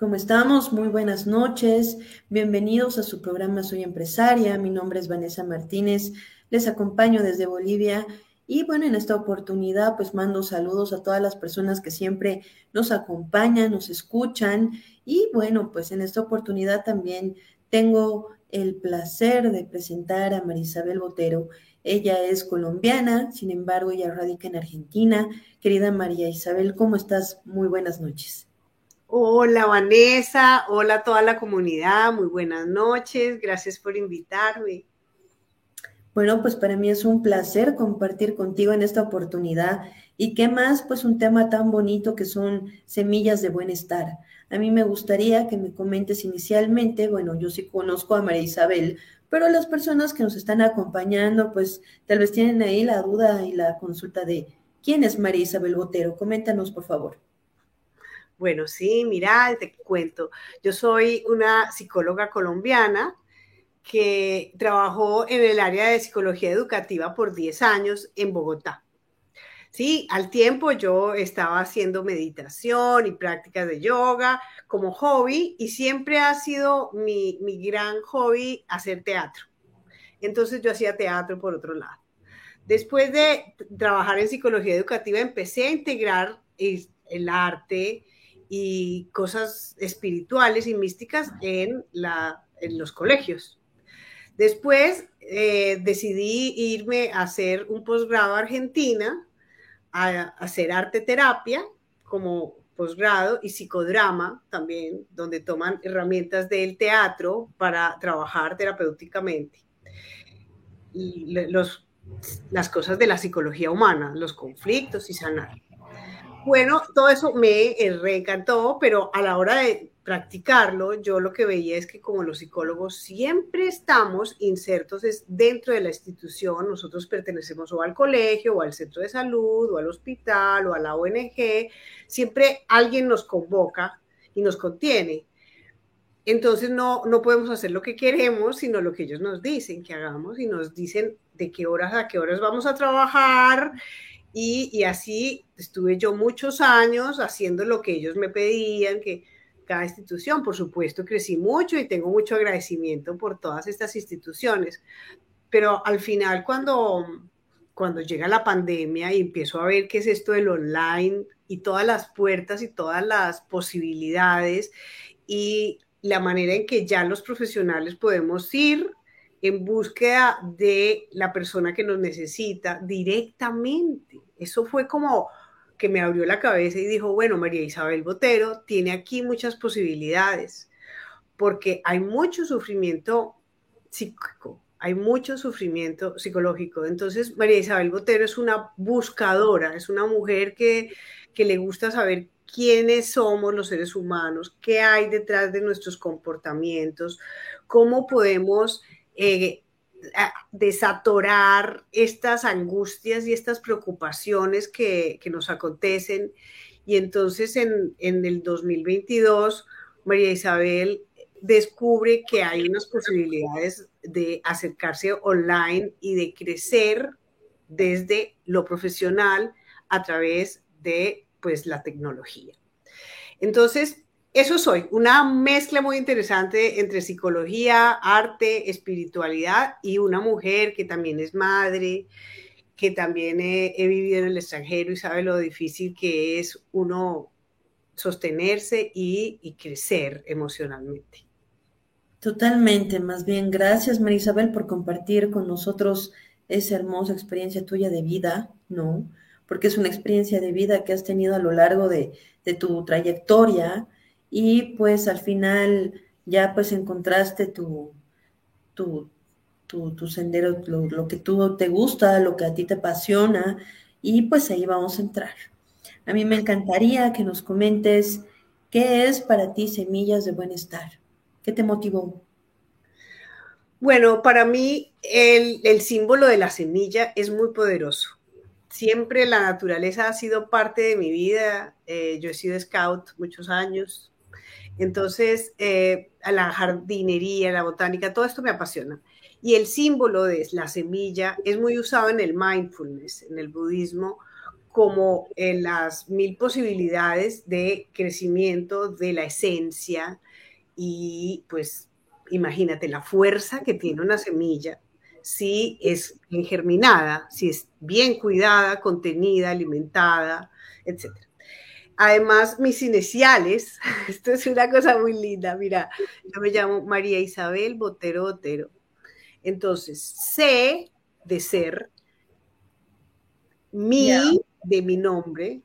¿Cómo estamos? Muy buenas noches. Bienvenidos a su programa Soy Empresaria. Mi nombre es Vanessa Martínez. Les acompaño desde Bolivia. Y bueno, en esta oportunidad pues mando saludos a todas las personas que siempre nos acompañan, nos escuchan. Y bueno, pues en esta oportunidad también tengo el placer de presentar a Marisabel Botero. Ella es colombiana, sin embargo, ella radica en Argentina. Querida María Isabel, ¿cómo estás? Muy buenas noches. Hola Vanessa, hola toda la comunidad, muy buenas noches, gracias por invitarme. Bueno, pues para mí es un placer compartir contigo en esta oportunidad y qué más, pues un tema tan bonito que son semillas de bienestar. A mí me gustaría que me comentes inicialmente, bueno, yo sí conozco a María Isabel, pero las personas que nos están acompañando, pues tal vez tienen ahí la duda y la consulta de quién es María Isabel Botero. Coméntanos, por favor. Bueno, sí, mira, te cuento. Yo soy una psicóloga colombiana que trabajó en el área de psicología educativa por 10 años en Bogotá. Sí, al tiempo yo estaba haciendo meditación y prácticas de yoga como hobby y siempre ha sido mi, mi gran hobby hacer teatro. Entonces yo hacía teatro por otro lado. Después de trabajar en psicología educativa empecé a integrar el arte, y cosas espirituales y místicas en, los colegios. Después eh, decidí irme a hacer un posgrado a Argentina, a, hacer arte terapia como posgrado y psicodrama también, donde toman herramientas del teatro para trabajar terapéuticamente. Los, las cosas de la psicología humana, los conflictos y sanar. Bueno, todo eso me reencantó, pero a la hora de practicarlo, yo lo que veía es que como los psicólogos siempre estamos insertos dentro de la institución, nosotros pertenecemos o al colegio, o al centro de salud, o al hospital, o a la ONG, siempre alguien nos convoca y nos contiene. Entonces no, no podemos hacer lo que queremos, sino lo que ellos nos dicen que hagamos y nos dicen de qué horas a qué horas vamos a trabajar, y, así estuve yo muchos años haciendo lo que ellos me pedían, que cada institución, por supuesto, crecí mucho y tengo mucho agradecimiento por todas estas instituciones. Pero al final, cuando, cuando llega la pandemia y empiezo a ver qué es esto del online y todas las puertas y todas las posibilidades y la manera en que ya los profesionales podemos ir en búsqueda de la persona que nos necesita directamente. Eso fue como que me abrió la cabeza y dijo, bueno, María Isabel Botero tiene aquí muchas posibilidades, porque hay mucho sufrimiento psíquico, hay mucho sufrimiento psicológico. Entonces, María Isabel Botero es una buscadora, es una mujer que, que le gusta saber quiénes somos los seres humanos, qué hay detrás de nuestros comportamientos, cómo podemos eh, desatorar estas angustias y estas preocupaciones que, nos acontecen. Y entonces en, en, el 2022, María Isabel descubre que hay unas posibilidades de acercarse online y de crecer desde lo profesional a través de pues la tecnología. Entonces, eso soy, una mezcla muy interesante entre psicología, arte, espiritualidad y una mujer que también es madre, que también he, vivido en el extranjero y sabe lo difícil que es uno sostenerse y, crecer emocionalmente. Totalmente, más bien, gracias Marisabel por compartir con nosotros esa hermosa experiencia tuya de vida, ¿no? Porque es una experiencia de vida que has tenido a lo largo de tu trayectoria, y pues al final ya pues encontraste tu, tu, tu, sendero, lo, que tú te gusta, lo que a ti te apasiona y pues ahí vamos a entrar. A mí me encantaría que nos comentes qué es para ti Semillas de Bienestar. ¿Qué te motivó? Bueno, para mí el, el símbolo de la semilla es muy poderoso siempre la naturaleza ha sido parte de mi vida. Eh, yo he sido scout muchos años, entonces, eh, a la jardinería, la botánica, todo esto me apasiona. Y el símbolo de la semilla es muy usado en el mindfulness, en el budismo, como en las mil posibilidades de crecimiento de la esencia y pues imagínate la fuerza que tiene una semilla si es germinada, si es bien cuidada, contenida, alimentada, etc. Además, mis iniciales, esto es una cosa muy linda, mira, yo me llamo María Isabel Botero Botero. Entonces, C de ser, mi de mi nombre,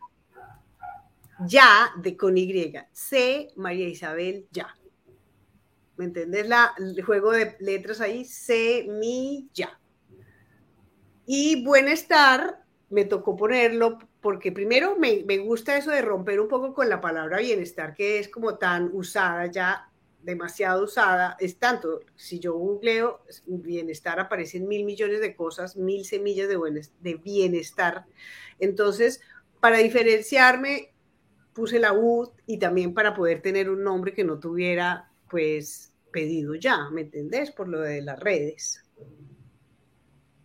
ya de con Y, C María Isabel ya. ¿Me entendés? La, el juego de letras ahí, semilla. Y bienestar, me tocó ponerlo porque primero me, me, gusta eso de romper un poco con la palabra bienestar, que es como tan usada ya, demasiado usada. Es tanto, si yo googleo bienestar, aparecen mil millones de cosas, mil semillas de, bienestar. Entonces, para diferenciarme, puse la U y también para poder tener un nombre que no tuviera pues pedido ya, ¿me entendés? Por lo de las redes.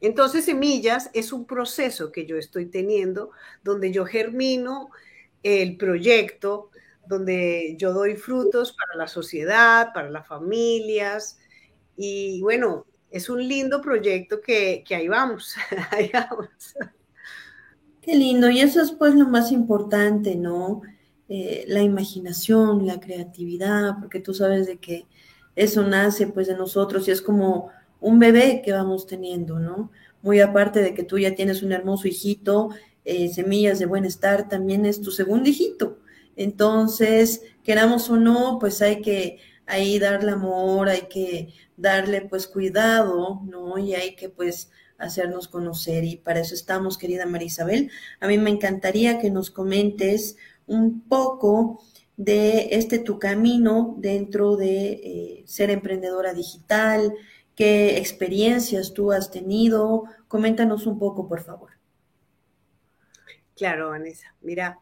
Entonces, semillas es un proceso que yo estoy teniendo donde yo germino el proyecto, donde yo doy frutos para la sociedad, para las familias. Y bueno, es un lindo proyecto que, que ahí vamos, ahí vamos. Qué lindo, y eso es pues lo más importante, ¿no? Eh, la imaginación, la creatividad, porque tú sabes de que eso nace pues de nosotros y es como un bebé que vamos teniendo, ¿no? Muy aparte de que tú ya tienes un hermoso hijito, eh, semillas de bienestar, también es tu segundo hijito. Entonces, queramos o no, pues hay que ahí darle amor, hay que darle pues cuidado, ¿no? Y hay que pues hacernos conocer y para eso estamos, querida María Isabel. A mí me encantaría que nos comentes un poco de este tu camino dentro de eh, ser emprendedora digital, qué experiencias tú has tenido. Coméntanos un poco, por favor. Claro, Vanessa. Mira,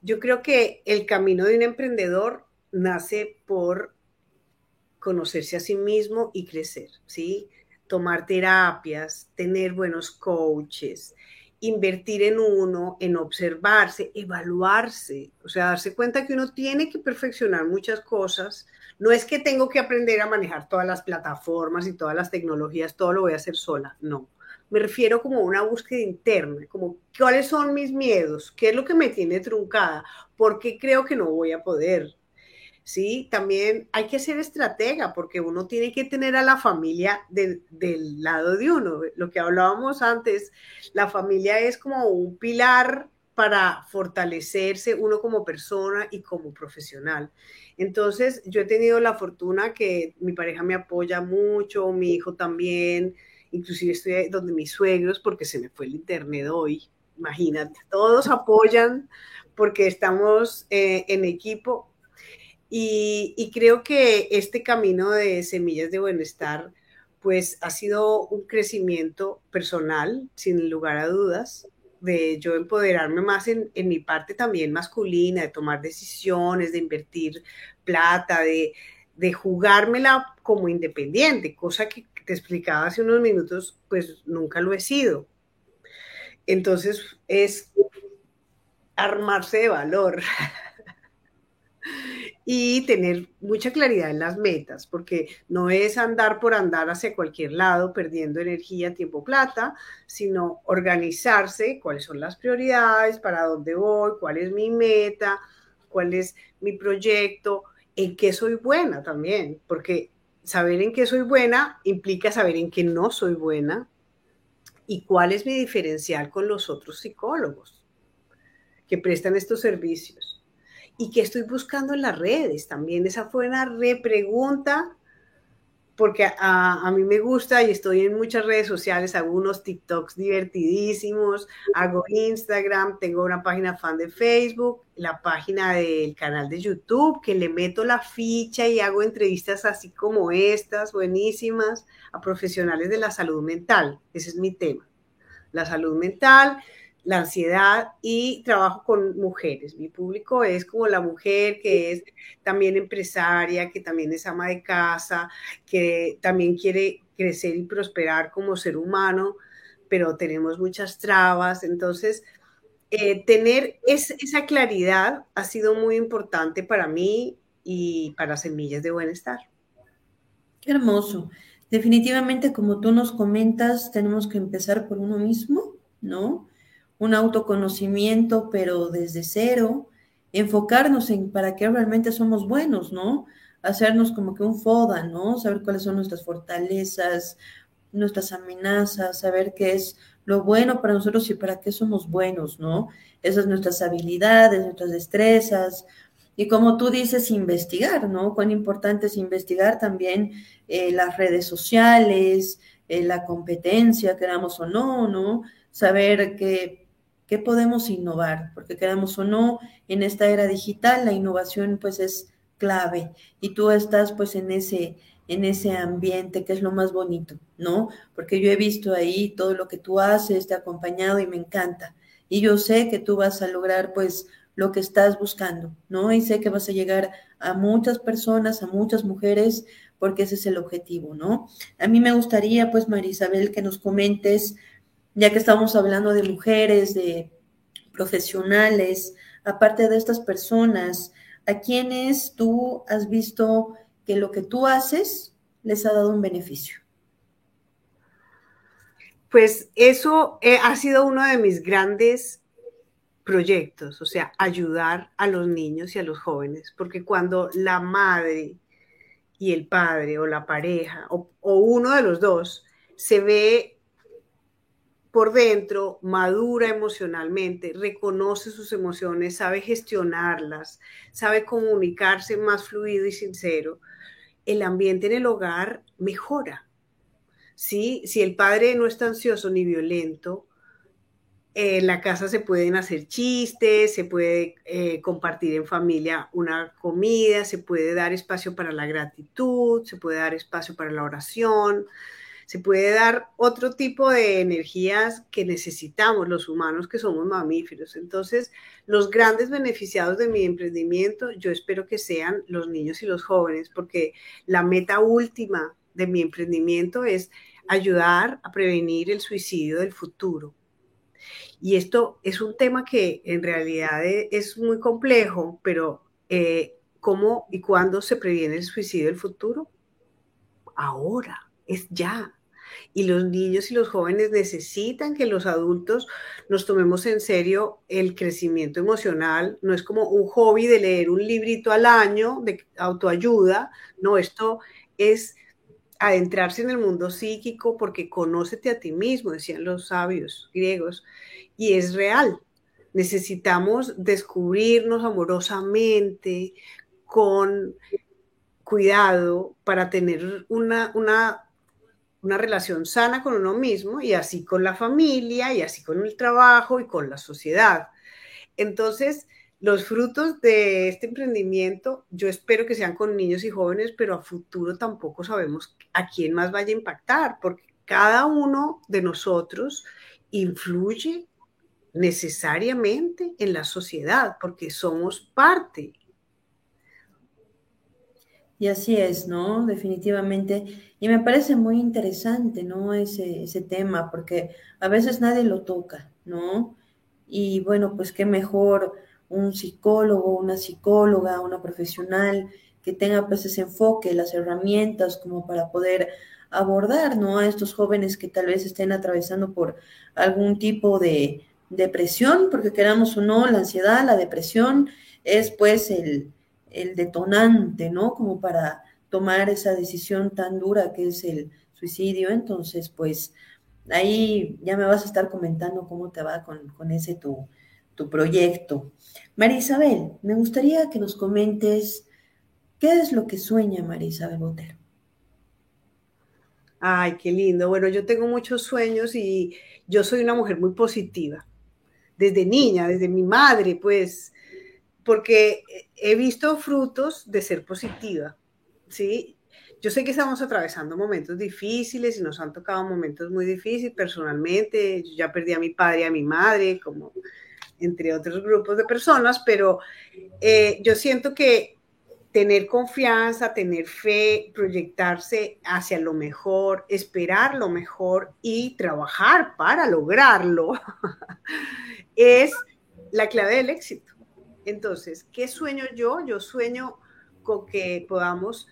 yo creo que el camino de un emprendedor nace por conocerse a sí mismo y crecer, ¿sí? Tomar terapias, tener buenos coaches, invertir en uno, en observarse, evaluarse, o sea, darse cuenta que uno tiene que perfeccionar muchas cosas. No es que tengo que aprender a manejar todas las plataformas y todas las tecnologías, todo lo voy a hacer sola, no. Me refiero como una búsqueda interna, como cuáles son mis miedos, qué es lo que me tiene truncada, por qué creo que no voy a poder, ¿sí? También hay que ser estratega porque uno tiene que tener a la familia del lado de uno. Lo que hablábamos antes, la familia es como un pilar para fortalecerse uno como persona y como profesional. Entonces, yo he tenido la fortuna que mi pareja me apoya mucho, mi hijo también, inclusive estoy donde mis suegros porque se me fue el internet hoy, imagínate, todos apoyan porque estamos eh, en equipo. Y, creo que este camino de semillas de bienestar, pues ha sido un crecimiento personal, sin lugar a dudas, de yo empoderarme más en, mi parte también masculina, de tomar decisiones, de invertir plata, de, de jugármela como independiente, cosa que te explicaba hace unos minutos, pues nunca lo he sido. Entonces es armarse de valor. y tener mucha claridad en las metas, porque no es andar por andar hacia cualquier lado perdiendo energía, tiempo, plata, sino organizarse, cuáles son las prioridades, para dónde voy, cuál es mi meta, cuál es mi proyecto, en qué soy buena también, porque saber en qué soy buena implica saber en qué no soy buena y cuál es mi diferencial con los otros psicólogos que prestan estos servicios y qué estoy buscando en las redes también. Esa fue una repregunta, porque a, mí me gusta y estoy en muchas redes sociales, hago unos TikToks divertidísimos, hago Instagram, tengo una página fan de Facebook, la página del canal de YouTube, que le meto la ficha y hago entrevistas así como estas, buenísimas, a profesionales de la salud mental. Ese es mi tema. La salud mental, la ansiedad y trabajo con mujeres. Mi público es como la mujer que es también empresaria, que también es ama de casa, que también quiere crecer y prosperar como ser humano, pero tenemos muchas trabas. Entonces, eh, tener esa claridad ha sido muy importante para mí y para Semillas de Bienestar. Qué hermoso. Definitivamente, como tú nos comentas, tenemos que empezar por uno mismo, ¿no? Un autoconocimiento, pero desde cero, enfocarnos en para qué realmente somos buenos, ¿no? Hacernos como que un FODA, ¿no? Saber cuáles son nuestras fortalezas, nuestras amenazas, saber qué es lo bueno para nosotros y para qué somos buenos, ¿no? Esas nuestras habilidades, nuestras destrezas. Y como tú dices, investigar, ¿no? Cuán importante es investigar también eh, las redes sociales, eh, la competencia, queramos o no, ¿no? Saber qué, qué podemos innovar, porque queramos o no, en esta era digital la innovación pues es clave y tú estás pues en ese en ese ambiente que es lo más bonito, ¿no? Porque yo he visto ahí todo lo que tú haces, te he acompañado y me encanta. Y yo sé que tú vas a lograr pues lo que estás buscando, ¿no? Y sé que vas a llegar a muchas personas, a muchas mujeres, porque ese es el objetivo, ¿no? A mí me gustaría pues, María Isabel, que nos comentes, ya que estamos hablando de mujeres, de profesionales, aparte de estas personas, ¿a quiénes tú has visto que lo que tú haces les ha dado un beneficio? Pues eso eh, ha sido uno de mis grandes proyectos, o sea, ayudar a los niños y a los jóvenes, porque cuando la madre y el padre o la pareja o, o uno de los dos se ve por dentro, madura emocionalmente, reconoce sus emociones, sabe gestionarlas, sabe comunicarse más fluido y sincero, el ambiente en el hogar mejora. ¿sí? Si el padre no está ansioso ni violento, en la casa se pueden hacer chistes, se puede eh, compartir en familia una comida, se puede dar espacio para la gratitud, se puede dar espacio para la oración, se puede dar otro tipo de energías que necesitamos los humanos que somos mamíferos. Entonces, los grandes beneficiados de mi emprendimiento, yo espero que sean los niños y los jóvenes, porque la meta última de mi emprendimiento es ayudar a prevenir el suicidio del futuro. Y esto es un tema que en realidad e, es muy complejo, pero eh, ¿cómo y cuándo se previene el suicidio del futuro? Ahora es ya. Y los niños y los jóvenes necesitan que los adultos nos tomemos en serio el crecimiento emocional. No es como un hobby de leer un librito al año de autoayuda. No, esto es adentrarse en el mundo psíquico porque conócete a ti mismo, decían los sabios griegos, y es real. Necesitamos descubrirnos amorosamente, con cuidado, para tener una, una una relación sana con uno mismo y así con la familia y así con el trabajo y con la sociedad. Entonces, los frutos de este emprendimiento, yo espero que sean con niños y jóvenes, pero a futuro tampoco sabemos a quién más vaya a impactar, porque cada uno de nosotros influye necesariamente en la sociedad, porque somos parte y así es, ¿no? Definitivamente. Y me parece muy interesante, ¿no? Ese, ese tema, porque a veces nadie lo toca, ¿no? Y bueno, pues qué mejor un psicólogo, una psicóloga, una profesional que tenga pues ese enfoque, las herramientas como para poder abordar, ¿no? A estos jóvenes que tal vez estén atravesando por algún tipo de depresión, porque queramos o no, la ansiedad, la depresión es pues el, el detonante, ¿no? Como para tomar esa decisión tan dura que es el suicidio. Entonces, pues ahí ya me vas a estar comentando cómo te va con, ese tu, tu proyecto. María Isabel, me gustaría que nos comentes qué es lo que sueña María Isabel Botero. Ay, qué lindo. Bueno, yo tengo muchos sueños y yo soy una mujer muy positiva. Desde niña, desde mi madre, pues porque he visto frutos de ser positiva, ¿sí? Yo sé que estamos atravesando momentos difíciles y nos han tocado momentos muy difíciles personalmente. Yo ya perdí a mi padre y a mi madre, como entre otros grupos de personas, pero eh, yo siento que tener confianza, tener fe, proyectarse hacia lo mejor, esperar lo mejor y trabajar para lograrlo es la clave del éxito. Entonces, ¿qué sueño yo? Yo sueño con que podamos,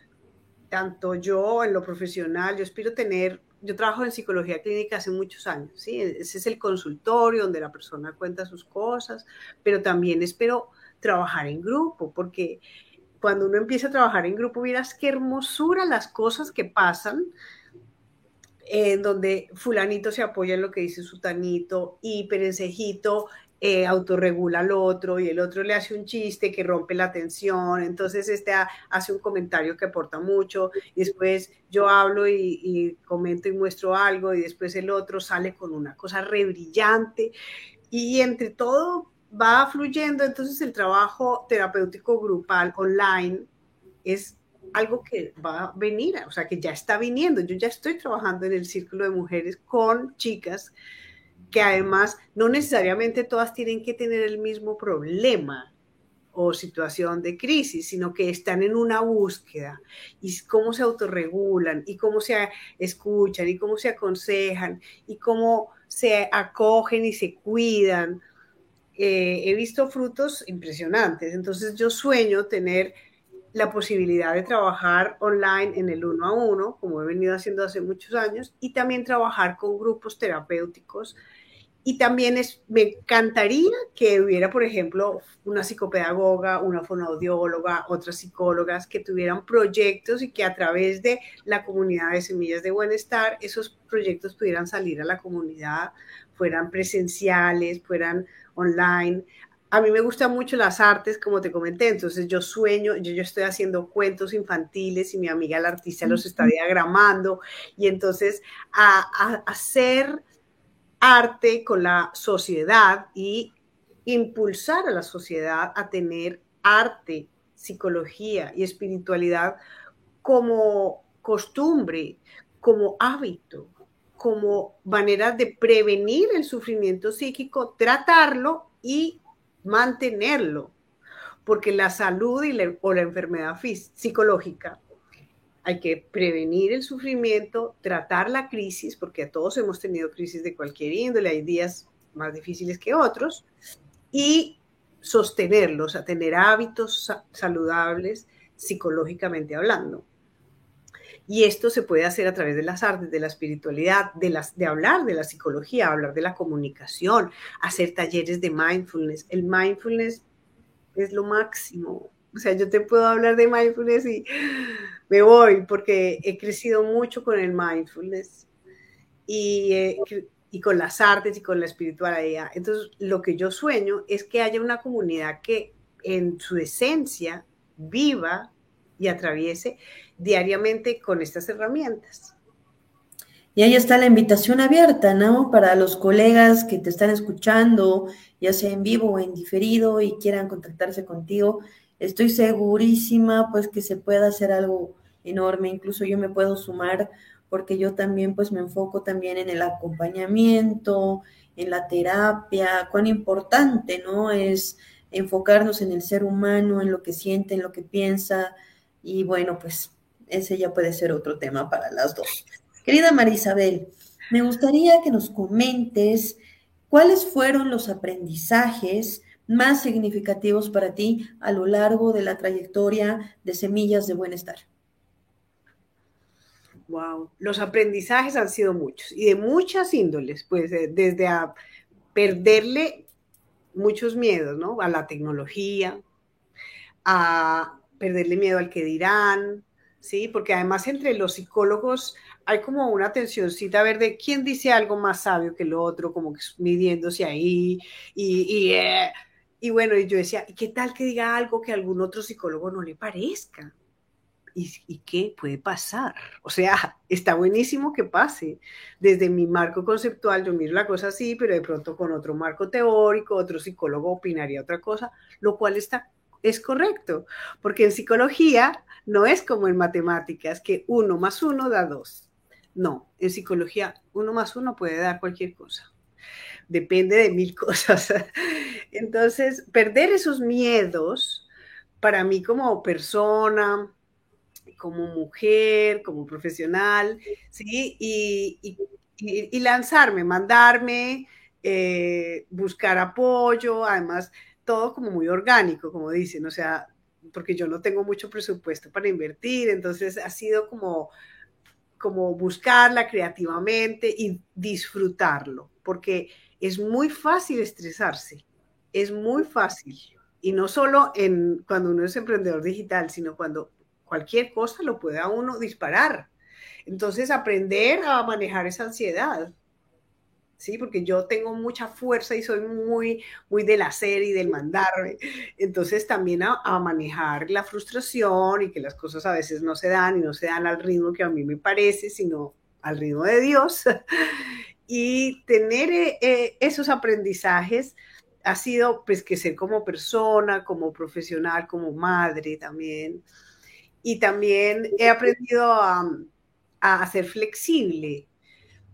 tanto yo en lo profesional, yo espero tener, yo trabajo en psicología clínica hace muchos años, ¿sí? Ese es el consultorio donde la persona cuenta sus cosas, pero también espero trabajar en grupo, porque cuando uno empieza a trabajar en grupo, miras qué hermosura las cosas que pasan, en donde fulanito se apoya en lo que dice su tanito y perencejito eh, autorregula al otro y el otro le hace un chiste que rompe la tensión, entonces este hace un comentario que aporta mucho y después yo hablo y, y, comento y muestro algo y después el otro sale con una cosa re brillante y entre todo va fluyendo, entonces el trabajo terapéutico grupal online es algo que va a venir, o sea, que ya está viniendo. Yo ya estoy trabajando en el círculo de mujeres con chicas que además no necesariamente todas tienen que tener el mismo problema o situación de crisis, sino que están en una búsqueda y cómo se autorregulan y cómo se escuchan y cómo se aconsejan y cómo se acogen y se cuidan. Eh, he visto frutos impresionantes, entonces yo sueño tener la posibilidad de trabajar online en el uno a uno, como he venido haciendo hace muchos años, y también trabajar con grupos terapéuticos y también es, me encantaría que hubiera, por ejemplo, una psicopedagoga, una fonoaudióloga, otras psicólogas que tuvieran proyectos y que a través de la comunidad de Semillas de Bienestar, esos proyectos pudieran salir a la comunidad, fueran presenciales, fueran online. A mí me gustan mucho las artes, como te comenté, entonces yo sueño, yo, yo estoy haciendo cuentos infantiles y mi amiga la artista los está diagramando y entonces a, a hacer arte con la sociedad y impulsar a la sociedad a tener arte, psicología y espiritualidad como costumbre, como hábito, como manera de prevenir el sufrimiento psíquico, tratarlo y mantenerlo, porque la salud y o la enfermedad psicológica hay que prevenir el sufrimiento, tratar la crisis, porque todos hemos tenido crisis de cualquier índole, hay días más difíciles que otros, y sostenerlos, a tener hábitos saludables psicológicamente hablando. Y esto se puede hacer a través de las artes, de la espiritualidad, de, las, de hablar de la psicología, hablar de la comunicación, hacer talleres de mindfulness. El mindfulness es lo máximo. O sea, yo te puedo hablar de mindfulness y me voy porque he crecido mucho con el mindfulness y, eh, y con las artes y con la espiritualidad. Entonces, lo que yo sueño es que haya una comunidad que en su esencia viva y atraviese diariamente con estas herramientas. Y ahí está la invitación abierta, ¿no? Para los colegas que te están escuchando, ya sea en vivo o en diferido y quieran contactarse contigo, estoy segurísima pues que se pueda hacer algo enorme, incluso yo me puedo sumar porque yo también pues me enfoco también en el acompañamiento, en la terapia, cuán importante, ¿no? Es enfocarnos en el ser humano, en lo que siente, en lo que piensa y bueno, pues ese ya puede ser otro tema para las dos. Querida Marisabel, me gustaría que nos comentes cuáles fueron los aprendizajes más significativos para ti a lo largo de la trayectoria de Semillas de Bienestar. Wow, los aprendizajes han sido muchos y de muchas índoles, pues desde a perderle muchos miedos, ¿no? A la tecnología, a perderle miedo al que dirán, ¿sí? Porque además entre los psicólogos hay como una tensióncita a ver de quién dice algo más sabio que lo otro, como que midiéndose ahí y, y, eh, y bueno, y yo decía, ¿qué tal que diga algo que algún otro psicólogo no le parezca? ¿Y, qué puede pasar? O sea, está buenísimo que pase. Desde mi marco conceptual yo miro la cosa así, pero de pronto con otro marco teórico, otro psicólogo opinaría otra cosa, lo cual está, es correcto, porque en psicología no es como en matemáticas, que uno más uno da dos. No, en psicología uno más uno puede dar cualquier cosa. Depende de mil cosas. Entonces, perder esos miedos para mí como persona, como mujer, como profesional, ¿sí? Y, lanzarme, mandarme, eh, buscar apoyo, además todo como muy orgánico, como dicen, o sea, porque yo no tengo mucho presupuesto para invertir, entonces ha sido como, como buscarla creativamente y disfrutarlo, porque es muy fácil estresarse, es muy fácil. Y no solo en, cuando uno es emprendedor digital, sino cuando cualquier cosa lo puede a uno disparar. Entonces, aprender a manejar esa ansiedad ¿sí? Porque yo tengo mucha fuerza y soy muy, muy del hacer y del mandarme. Entonces también a, manejar la frustración y que las cosas a veces no se dan y no se dan al ritmo que a mí me parece, sino al ritmo de Dios. y tener eh, eh, esos aprendizajes ha sido pues crecer como persona, como profesional, como madre también. Y también he aprendido a, a ser flexible,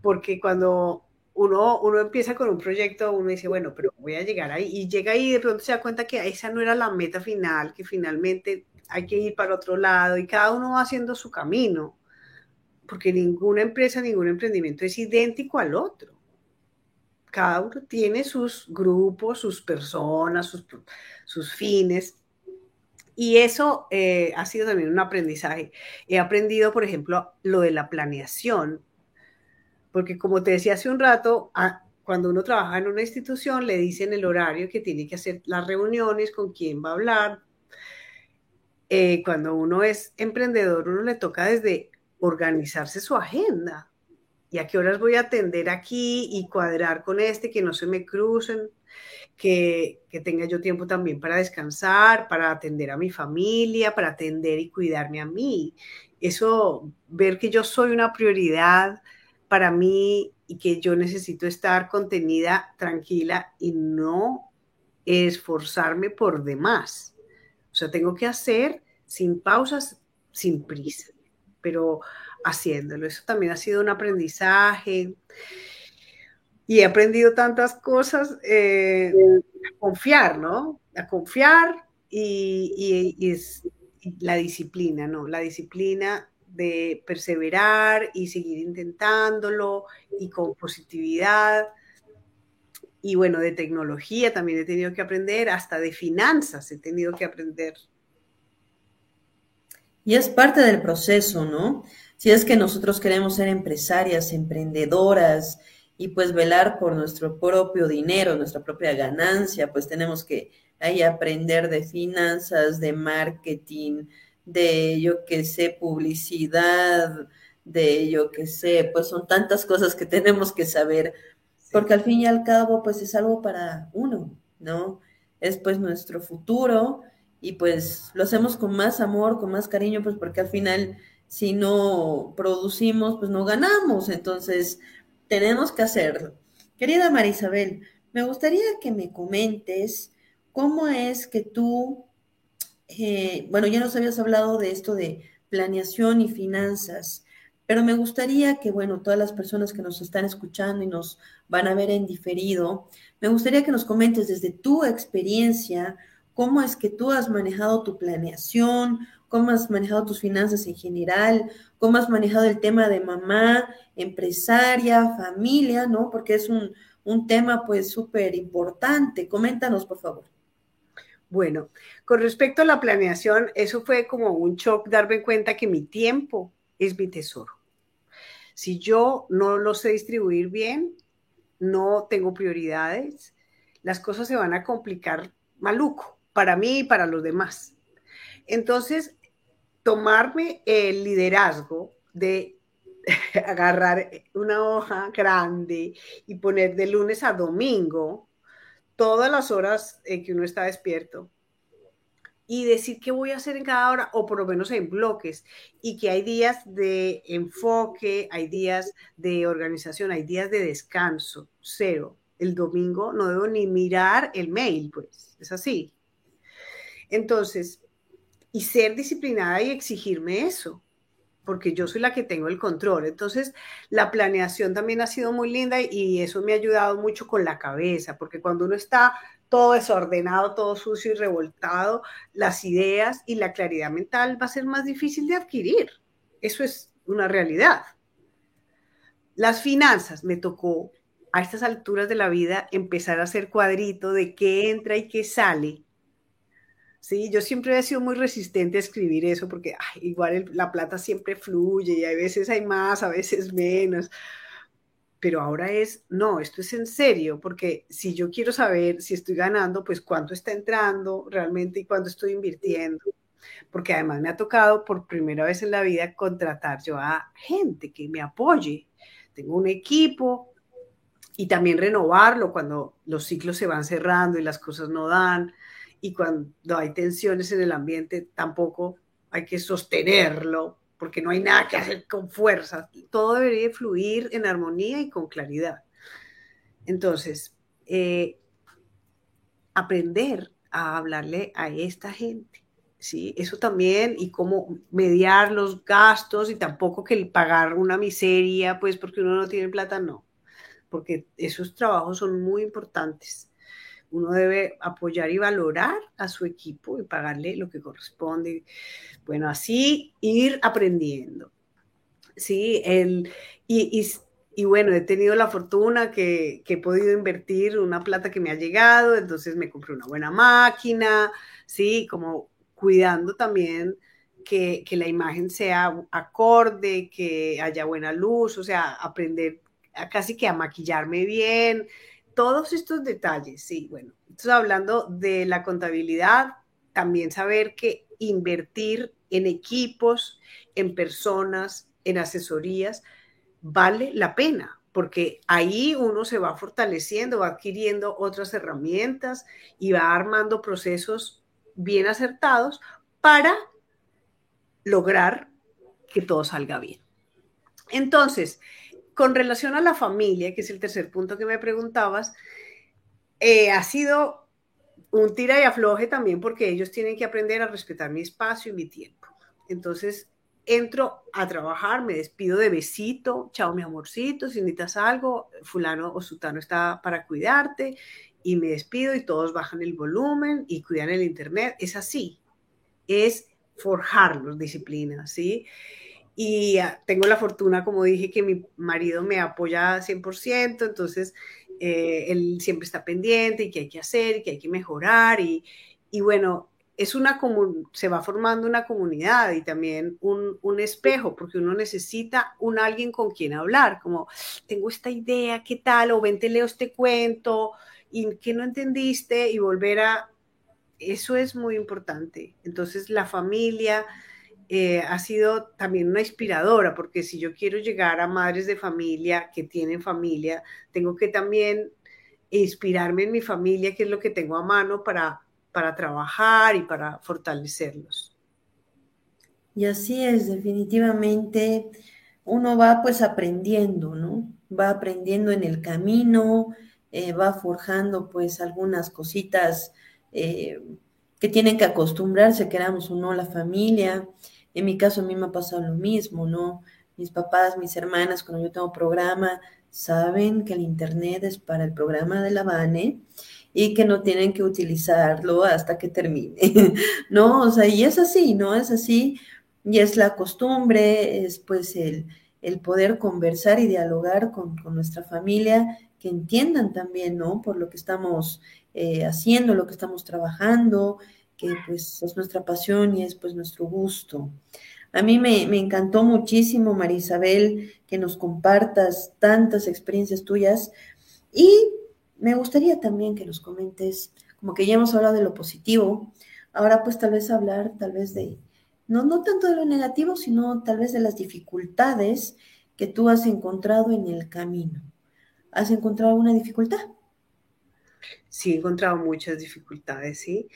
porque cuando uno, uno empieza con un proyecto, uno dice, bueno, pero voy a llegar ahí, y llega ahí y de pronto se da cuenta que esa no era la meta final, que finalmente hay que ir para otro lado y cada uno va haciendo su camino, porque ninguna empresa, ningún emprendimiento es idéntico al otro. Cada uno tiene sus grupos, sus personas, sus, sus fines. Y eso eh, ha sido también un aprendizaje. He aprendido, por ejemplo, lo de la planeación porque como te decía hace un rato, cuando uno trabaja en una institución, le dicen el horario que tiene que hacer las reuniones, con quién va a hablar. Eh, cuando uno es emprendedor, uno le toca desde organizarse su agenda. ¿Y a qué horas voy a atender aquí y cuadrar con este, que no se me crucen, que, que tenga yo tiempo también para descansar, para atender a mi familia, para atender y cuidarme a mí? Eso, ver que yo soy una prioridad, para mí y que yo necesito estar contenida, tranquila y no esforzarme por demás. O sea, tengo que hacer sin pausas, sin prisa, pero haciéndolo. Eso también ha sido un aprendizaje. Y he aprendido tantas cosas, eh, a confiar, ¿no? A confiar y, y la disciplina, ¿no? La disciplina de perseverar y seguir intentándolo y con positividad. Y bueno, de tecnología también he tenido que aprender, hasta de finanzas he tenido que aprender. Y es parte del proceso, ¿no? Si es que nosotros queremos ser empresarias, emprendedoras y pues velar por nuestro propio dinero, nuestra propia ganancia, pues tenemos que ahí aprender de finanzas, de marketing, de yo que sé, publicidad, de yo que sé, pues son tantas cosas que tenemos que saber, porque al fin y al cabo, pues es algo para uno, ¿no? Es pues nuestro futuro y pues lo hacemos con más amor, con más cariño, pues porque al final si no producimos, pues no ganamos, entonces tenemos que hacerlo. Querida Marisabel, me gustaría que me comentes cómo es que tú eh, bueno, ya nos habías hablado de esto de planeación y finanzas, pero me gustaría que, bueno, todas las personas que nos están escuchando y nos van a ver en diferido, me gustaría que nos comentes desde tu experiencia cómo es que tú has manejado tu planeación, cómo has manejado tus finanzas en general, cómo has manejado el tema de mamá, empresaria, familia, ¿no? Porque es un, un tema pues súper importante. Coméntanos, por favor. Bueno, con respecto a la planeación, eso fue como un shock darme cuenta que mi tiempo es mi tesoro. Si yo no lo sé distribuir bien, no tengo prioridades, las cosas se van a complicar maluco para mí y para los demás. Entonces, tomarme el liderazgo de agarrar una hoja grande y poner de lunes a domingo todas las horas en que uno está despierto y decir qué voy a hacer en cada hora, o por lo menos en bloques, y que hay días de enfoque, hay días de organización, hay días de descanso, cero. El domingo no debo ni mirar el mail, pues, es así. Entonces, y ser disciplinada y exigirme eso porque yo soy la que tengo el control. Entonces, la planeación también ha sido muy linda y eso me ha ayudado mucho con la cabeza, porque cuando uno está todo desordenado, todo sucio y revoltado, las ideas y la claridad mental va a ser más difícil de adquirir. Eso es una realidad. Las finanzas me tocó a estas alturas de la vida empezar a hacer cuadrito de qué entra y qué sale. Sí, yo siempre he sido muy resistente a escribir eso porque igual la plata siempre fluye y a veces hay más, a veces menos. Pero ahora es, no, esto es en serio, porque si yo quiero saber si estoy ganando, pues cuánto está entrando realmente y cuánto estoy invirtiendo. Porque además me ha tocado por primera vez en la vida contratar yo a gente que me apoye. Tengo un equipo, y también renovarlo cuando los ciclos se van cerrando y las cosas no dan y cuando hay tensiones en el ambiente tampoco hay que sostenerlo porque no hay nada que hacer con fuerza. Todo debería fluir en armonía y con claridad. Entonces, eh, aprender a hablarle a esta gente. ¿sí? Eso también, y cómo mediar los gastos y tampoco que el pagar una miseria, pues porque uno no tiene plata, no porque esos trabajos son muy importantes. Uno debe apoyar y valorar a su equipo y pagarle lo que corresponde. Bueno, así ir aprendiendo. Sí, el, y, y, bueno, he tenido la fortuna que, he podido invertir una plata que me ha llegado, entonces me compré una buena máquina, sí, como cuidando también que, que, la imagen sea acorde, que haya buena luz, o sea, aprender casi que a maquillarme bien, todos estos detalles, sí, bueno, hablando de la contabilidad, también saber que invertir en equipos, en personas, en asesorías, vale la pena, porque ahí uno se va fortaleciendo, va adquiriendo otras herramientas y va armando procesos bien acertados para lograr que todo salga bien. Entonces, con relación a la familia, que es el tercer punto que me preguntabas, eh, ha sido un tira y afloje también porque ellos tienen que aprender a respetar mi espacio y mi tiempo. Entonces, entro a trabajar, me despido de besito, chao mi amorcito, si necesitas algo, fulano o sutano está para cuidarte y me despido y todos bajan el volumen y cuidan el internet. Es así, es forjarlos disciplina, ¿sí? Y ah, tengo la fortuna, como dije, que mi marido me apoya 100%, entonces eh, él siempre está pendiente y qué hay que hacer y qué hay que mejorar y, y bueno, es una se va formando una comunidad y también un, un, espejo, porque uno necesita un alguien con quien hablar, como tengo esta idea, ¿qué tal? O ven, te leo este cuento y que no entendiste y volver a... Eso es muy importante. Entonces la familia, eh, ha sido también una inspiradora, porque si yo quiero llegar a madres de familia que tienen familia, tengo que también inspirarme en mi familia, que es lo que tengo a mano para, para trabajar y para fortalecerlos. Y así es, definitivamente uno va pues aprendiendo, ¿no? Va aprendiendo en el camino, eh, va forjando pues algunas cositas eh, que tienen que acostumbrarse, queramos o no, la familia. En mi caso a mí me ha pasado lo mismo, ¿no? Mis papás, mis hermanas, cuando yo tengo programa, saben que el Internet es para el programa de la Bane y que no tienen que utilizarlo hasta que termine, ¿no? O sea, y es así, ¿no? Es así, y es la costumbre, es pues el, el poder conversar y dialogar con, con, nuestra familia, que entiendan también, ¿no? Por lo que estamos eh, haciendo, lo que estamos trabajando, que pues es nuestra pasión y es pues nuestro gusto. A mí me, encantó muchísimo, Marisabel, que nos compartas tantas experiencias tuyas y me gustaría también que nos comentes, como que ya hemos hablado de lo positivo, ahora pues tal vez hablar tal vez de, no, no tanto de lo negativo, sino tal vez de las dificultades que tú has encontrado en el camino. ¿Has encontrado alguna dificultad? Sí, he encontrado muchas dificultades, sí.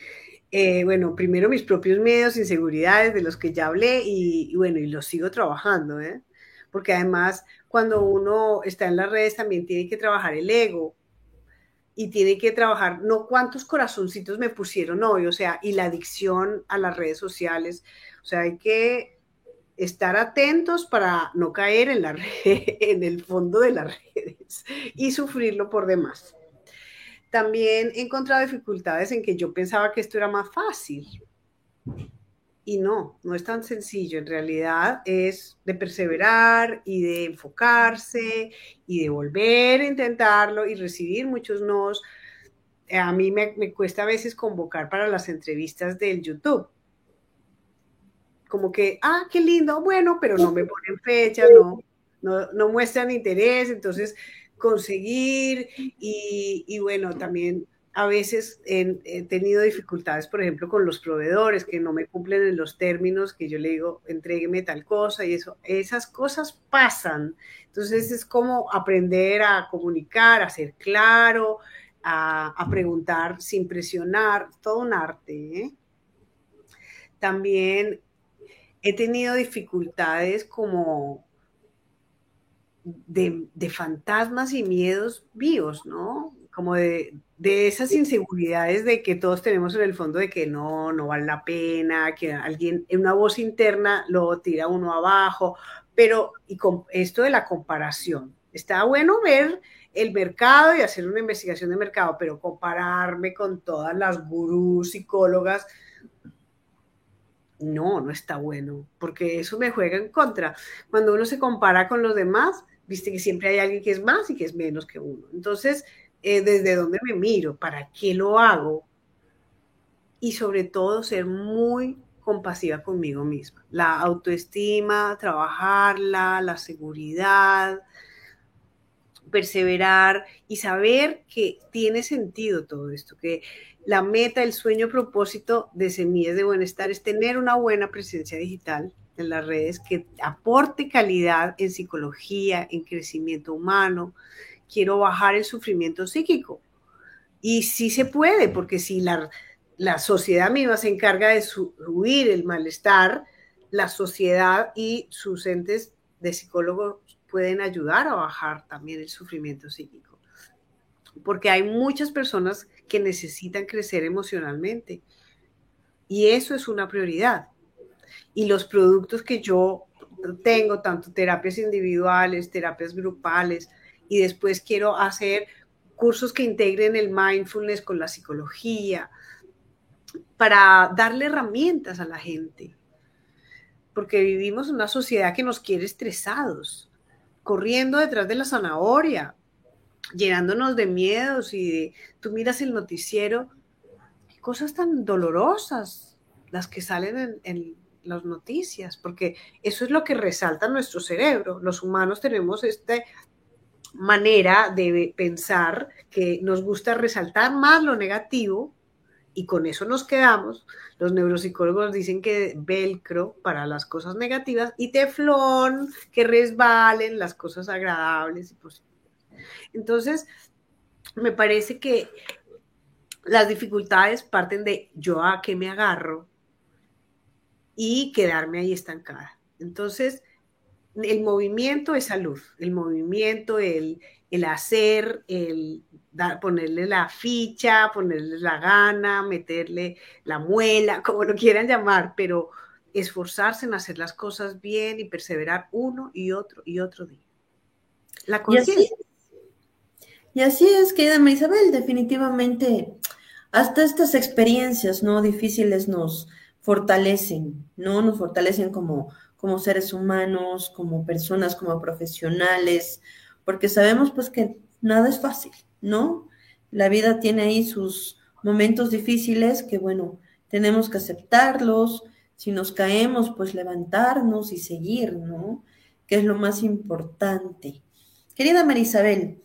Eh, bueno, primero mis propios miedos, inseguridades de los que ya hablé y, bueno, y los sigo trabajando, ¿eh? Porque además cuando uno está en las redes también tiene que trabajar el ego y tiene que trabajar, no cuántos corazoncitos me pusieron hoy, o sea, y la adicción a las redes sociales, o sea, hay que estar atentos para no caer en, la en el fondo de las redes y sufrirlo por demás también he encontrado dificultades en que yo pensaba que esto era más fácil. Y no, no es tan sencillo. En realidad es de perseverar y de enfocarse y de volver a intentarlo y recibir muchos nos. A mí me, me cuesta a veces convocar para las entrevistas del YouTube. Como que, ah, qué lindo, bueno, pero no me ponen fechas, no, no, no muestran interés. Entonces, conseguir y, bueno, también a veces he, tenido dificultades, por ejemplo, con los proveedores que no me cumplen en los términos que yo le digo, entrégueme tal cosa y eso, esas cosas pasan. Entonces es como aprender a comunicar, a ser claro, a, preguntar sin presionar, todo un arte. ¿eh? También he tenido dificultades como de, de fantasmas y miedos vivos, ¿no? Como de, de esas inseguridades de que todos tenemos en el fondo de que no, no vale la pena, que alguien, en una voz interna lo tira uno abajo, pero y con esto de la comparación, está bueno ver el mercado y hacer una investigación de mercado, pero compararme con todas las gurús, psicólogas, no, no está bueno, porque eso me juega en contra. Cuando uno se compara con los demás, viste que siempre hay alguien que es más y que es menos que uno. Entonces, eh, desde dónde me miro, para qué lo hago y sobre todo ser muy compasiva conmigo misma. La autoestima, trabajarla, la seguridad, perseverar y saber que tiene sentido todo esto, que la meta, el sueño, propósito de Semillas de Bienestar es tener una buena presencia digital en las redes que aporte calidad en psicología, en crecimiento humano, quiero bajar el sufrimiento psíquico. Y sí se puede, porque si la, la sociedad misma se encarga de subir el malestar, la sociedad y sus entes de psicólogos pueden ayudar a bajar también el sufrimiento psíquico. Porque hay muchas personas que necesitan crecer emocionalmente. Y eso es una prioridad. Y los productos que yo tengo, tanto terapias individuales, terapias grupales, y después quiero hacer cursos que integren el mindfulness con la psicología para darle herramientas a la gente. Porque vivimos en una sociedad que nos quiere estresados, corriendo detrás de la zanahoria, llenándonos de miedos y de, tú miras el noticiero, cosas tan dolorosas las que salen en, en las noticias, porque eso es lo que resalta nuestro cerebro. Los humanos tenemos este manera de pensar que nos gusta resaltar más lo negativo y con eso nos quedamos. Los neuropsicólogos dicen que velcro para las cosas negativas y teflón que resbalen las cosas agradables y positivas. Entonces, me parece que las dificultades parten de yo a qué me agarro y quedarme ahí estancada. Entonces, el movimiento es salud, el movimiento, el, hacer, el ponerle la ficha, ponerle la gana, meterle la muela, como lo quieran llamar, pero esforzarse en hacer las cosas bien y perseverar uno y otro y otro día. La conciencia. Y, así es, querida Isabel, definitivamente, hasta estas experiencias no difíciles nos fortalecen, ¿no? Nos fortalecen como como seres humanos, como personas, como profesionales, porque sabemos pues que nada es fácil, ¿no? La vida tiene ahí sus momentos difíciles que bueno, tenemos que aceptarlos, si nos caemos pues levantarnos y seguir, ¿no? Que es lo más importante. Querida Marisabel,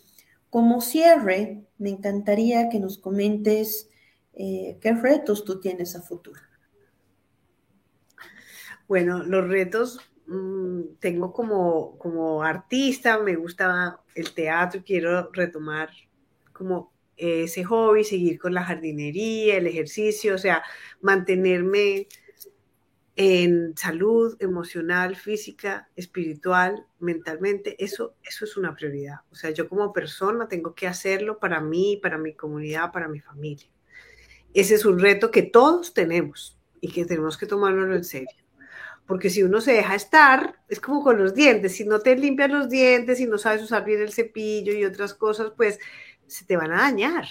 como cierre, me encantaría que nos comentes eh, qué retos tú tienes a futuro. Bueno, los retos mm, tengo como, como artista, me gusta el teatro, quiero retomar como ese hobby, seguir con la jardinería, el ejercicio, o sea, mantenerme en salud emocional, física, espiritual, mentalmente, eso, eso es una prioridad. O sea, yo como persona tengo que hacerlo para mí, para mi comunidad, para mi familia. Ese es un reto que todos tenemos y que tenemos que tomarlo en serio porque si uno se deja estar, es como con los dientes, si no te limpias los dientes, si no sabes usar bien el cepillo y otras cosas, pues se te van a dañar.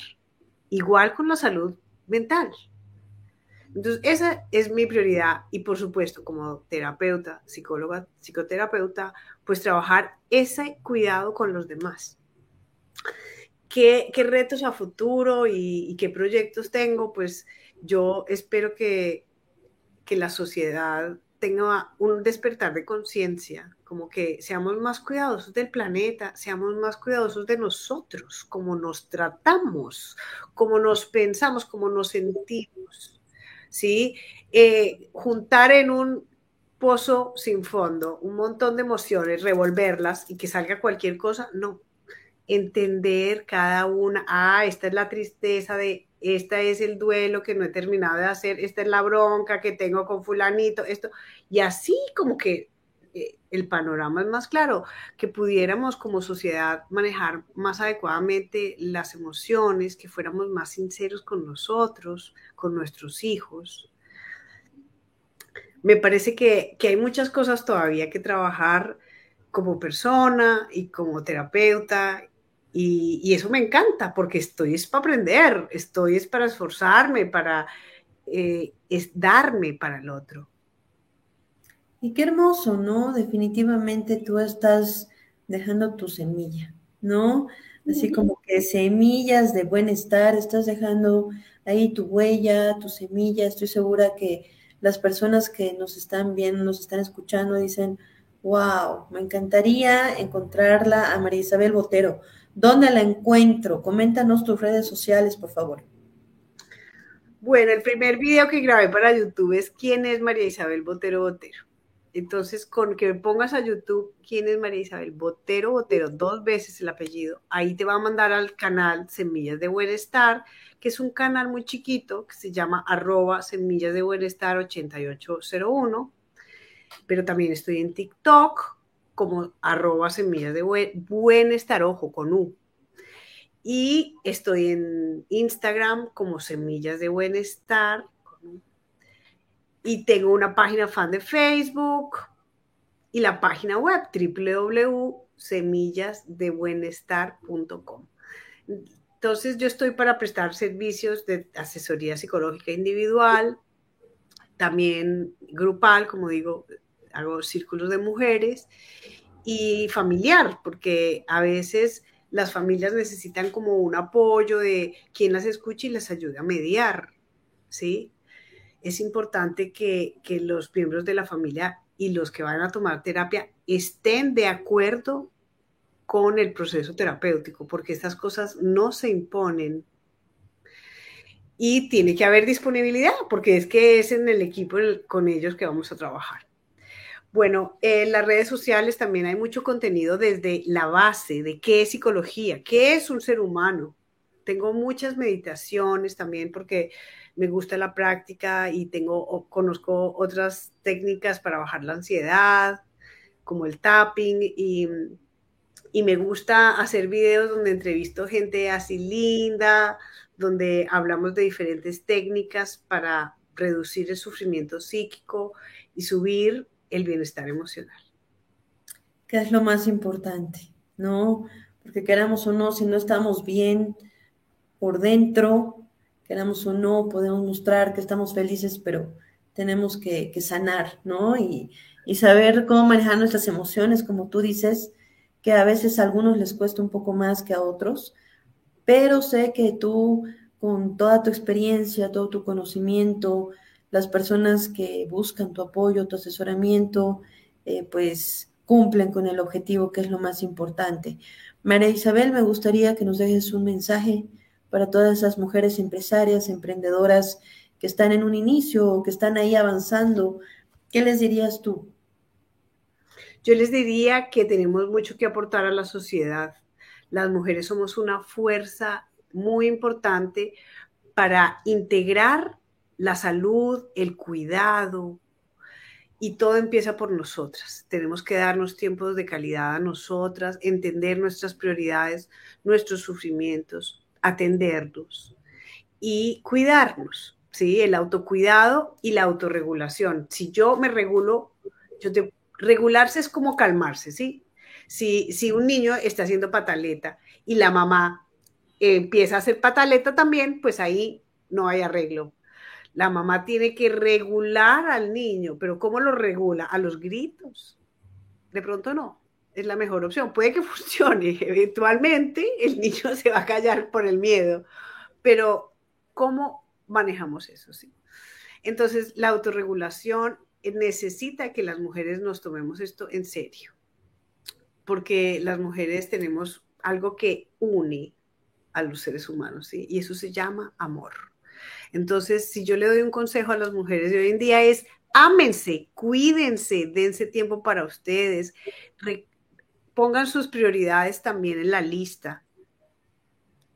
Igual con la salud mental. Entonces, esa es mi prioridad y por supuesto, como terapeuta, psicóloga, psicoterapeuta, pues trabajar ese cuidado con los demás. ¿Qué, qué retos a futuro y, qué proyectos tengo? Pues yo espero que, que la sociedad tenga un despertar de conciencia, como que seamos más cuidadosos del planeta, seamos más cuidadosos de nosotros, cómo nos tratamos, cómo nos pensamos, cómo nos sentimos, ¿sí? Eh, juntar en un pozo sin fondo un montón de emociones, revolverlas y que salga cualquier cosa, no. Entender cada una, ah, esta es la tristeza de este es el duelo que no he terminado de hacer, esta es la bronca que tengo con fulanito, esto, y así como que eh, el panorama es más claro, que pudiéramos como sociedad manejar más adecuadamente las emociones, que fuéramos más sinceros con nosotros, con nuestros hijos. Me parece que, que hay muchas cosas todavía que trabajar como persona y como terapeuta y, eso me encanta porque estoy es para aprender, estoy es para esforzarme, para eh, es darme para el otro. Y qué hermoso, ¿no? Definitivamente tú estás dejando tu semilla, ¿no? Así como que semillas de buen estar, estás dejando ahí tu huella, tu semilla. Estoy segura que las personas que nos están viendo, nos están escuchando, dicen, wow, me encantaría encontrarla a María Isabel Botero. ¿Dónde la encuentro? Coméntanos tus redes sociales, por favor. Bueno, el primer video que grabé para YouTube es ¿Quién es María Isabel Botero Botero? Entonces, con que pongas a YouTube quién es María Isabel Botero Botero, dos veces el apellido, ahí te va a mandar al canal Semillas de Buenestar, que es un canal muy chiquito que se llama arroba Semillas de Buenestar 8801. Pero también estoy en TikTok, como arroba semillas de buen, estar, ojo, con U. Y estoy en Instagram como semillas de buen estar. Y tengo una página fan de Facebook y la página web www.semillasdebuenestar.com. Entonces yo estoy para prestar servicios de asesoría psicológica individual, también grupal, como digo, hago círculos de mujeres y familiar, porque a veces las familias necesitan como un apoyo de quien las escuche y les ayude a mediar, ¿sí? Es importante que, que los miembros de la familia y los que van a tomar terapia estén de acuerdo con el proceso terapéutico, porque estas cosas no se imponen. Y tiene que haber disponibilidad, porque es que es en el equipo con ellos que vamos a trabajar. Bueno, en las redes sociales también hay mucho contenido desde la base de qué es psicología, qué es un ser humano. Tengo muchas meditaciones también porque me gusta la práctica y tengo conozco otras técnicas para bajar la ansiedad, como el tapping y, y me gusta hacer videos donde entrevisto gente así linda, donde hablamos de diferentes técnicas para reducir el sufrimiento psíquico y subir el bienestar emocional. ¿Qué es lo más importante? ¿No? Porque queramos o no, si no estamos bien por dentro, queramos o no, podemos mostrar que estamos felices, pero tenemos que, sanar, ¿no? Y, y, saber cómo manejar nuestras emociones, como tú dices, que a veces a algunos les cuesta un poco más que a otros, pero sé que tú, con toda tu experiencia, todo tu conocimiento, las personas que buscan tu apoyo, tu asesoramiento, eh, pues cumplen con el objetivo que es lo más importante. María Isabel, me gustaría que nos dejes un mensaje para todas esas mujeres empresarias, emprendedoras que están en un inicio o que están ahí avanzando. ¿Qué les dirías tú? Yo les diría que tenemos mucho que aportar a la sociedad. Las mujeres somos una fuerza muy importante para integrar la salud, el cuidado, y todo empieza por nosotras. Tenemos que darnos tiempos de calidad a nosotras, entender nuestras prioridades, nuestros sufrimientos, atendernos y cuidarnos, ¿sí? El autocuidado y la autorregulación. Si yo me regulo, yo te, regularse es como calmarse, ¿sí? Si, si un niño está haciendo pataleta y la mamá empieza a hacer pataleta también, pues ahí no hay arreglo La mamá tiene que regular al niño, pero ¿cómo lo regula? A los gritos. De pronto no, es la mejor opción. Puede que funcione, eventualmente el niño se va a callar por el miedo, pero ¿cómo manejamos eso? Sí. Entonces, la autorregulación necesita que las mujeres nos tomemos esto en serio, porque las mujeres tenemos algo que une a los seres humanos, ¿sí? Y eso se llama amor. Entonces, si yo le doy un consejo a las mujeres de hoy en día es, ámense, cuídense, dense tiempo para ustedes, pongan sus prioridades también en la lista,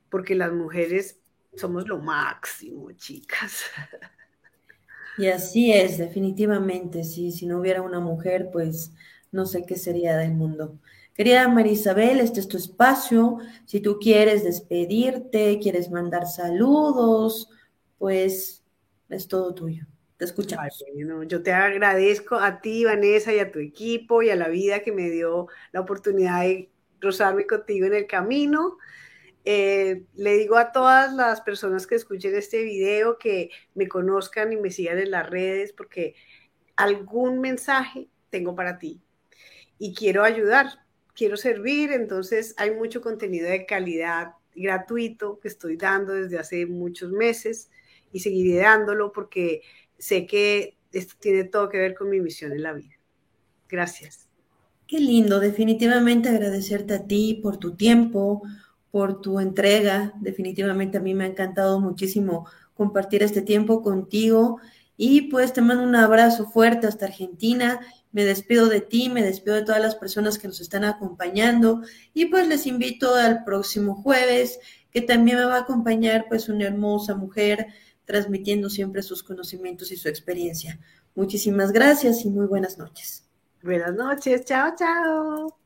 porque las mujeres somos lo máximo, chicas. Y así es, definitivamente, sí, si no hubiera una mujer, pues no sé qué sería del mundo. Querida Marisabel, este es tu espacio. Si tú quieres despedirte, quieres mandar saludos, pues es todo tuyo. Te escuchamos. yo te agradezco a ti, Vanessa, y a tu equipo y a la vida que me dio la oportunidad de rozarme contigo en el camino. Eh, le digo a todas las personas que escuchen este video que me conozcan y me sigan en las redes porque algún mensaje tengo para ti y quiero ayudar, quiero servir, entonces hay mucho contenido de calidad gratuito que estoy dando desde hace muchos meses y seguiré dándolo porque sé que esto tiene todo que ver con mi misión en la vida. Gracias. Qué lindo, definitivamente agradecerte a ti por tu tiempo, por tu entrega. Definitivamente a mí me ha encantado muchísimo compartir este tiempo contigo. Y pues te mando un abrazo fuerte hasta Argentina. Me despido de ti, me despido de todas las personas que nos están acompañando. Y pues les invito al próximo jueves, que también me va a acompañar pues una hermosa mujer transmitiendo siempre sus conocimientos y su experiencia. Muchísimas gracias y muy buenas noches. Buenas noches, chao, chao.